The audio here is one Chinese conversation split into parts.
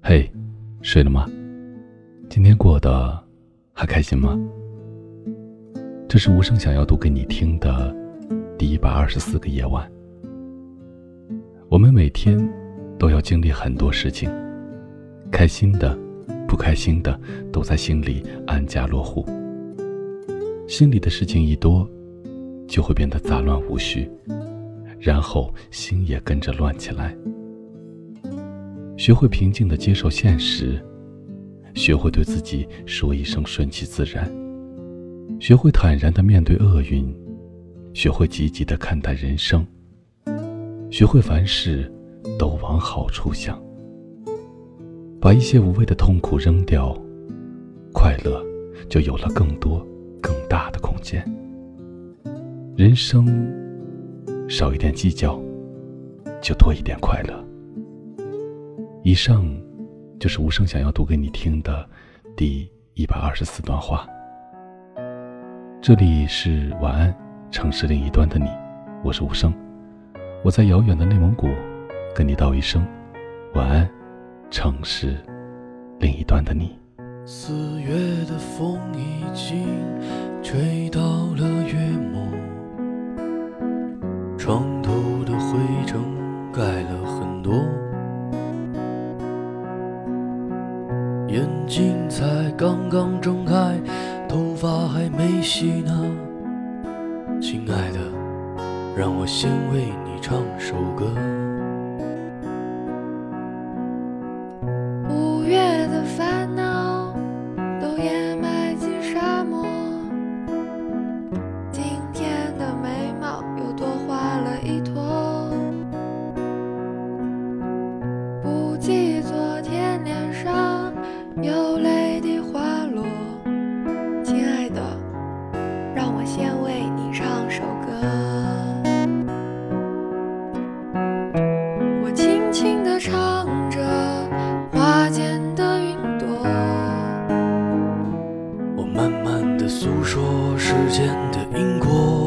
嘿，睡了吗？今天过得还开心吗？这是无声想要读给你听的第一百二十四个夜晚。我们每天都要经历很多事情，开心的、不开心的，都在心里安家落户。心里的事情一多，就会变得杂乱无序，然后心也跟着乱起来。学会平静的接受现实，学会对自己说一声顺其自然，学会坦然的面对厄运，学会积极的看待人生，学会凡事都往好处想，把一些无谓的痛苦扔掉，快乐就有了更多更大的空间。人生少一点计较，就多一点快乐。以上就是无声想要读给你听的第一百二十四段话。这里是晚安，城市另一端的你，我是无声，我在遥远的内蒙古跟你道一声晚安，城市另一端的你。四月的风已经吹到了床头的灰尘盖了很多。眼睛才刚刚睁开，头发还没洗呢。亲爱的，让我先为你的诉说时间的因果，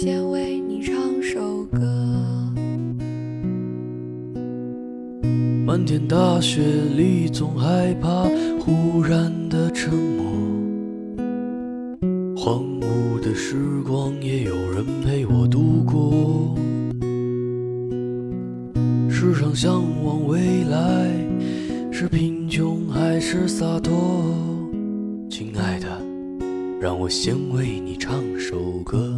先为你唱首歌。漫天大雪里，总害怕忽然的沉默。荒芜的时光，也有人陪我度过。时常向往未来，是贫穷还是洒脱？亲爱的，让我先为你唱首歌。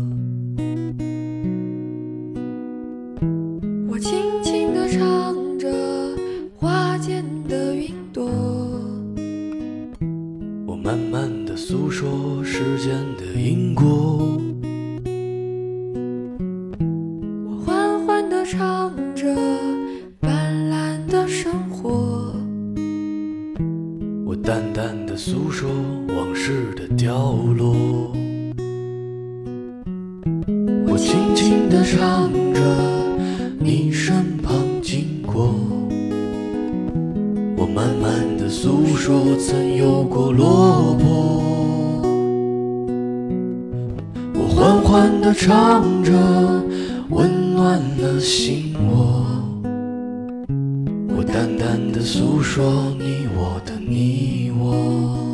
的云朵，我慢慢的诉说时间的因果。我缓缓的唱着斑斓的生活。我淡淡的诉说往事的掉落。我轻轻的唱着你身诉说曾有过落魄。我缓缓地唱着，温暖了心窝。我淡淡的诉说你我的你我。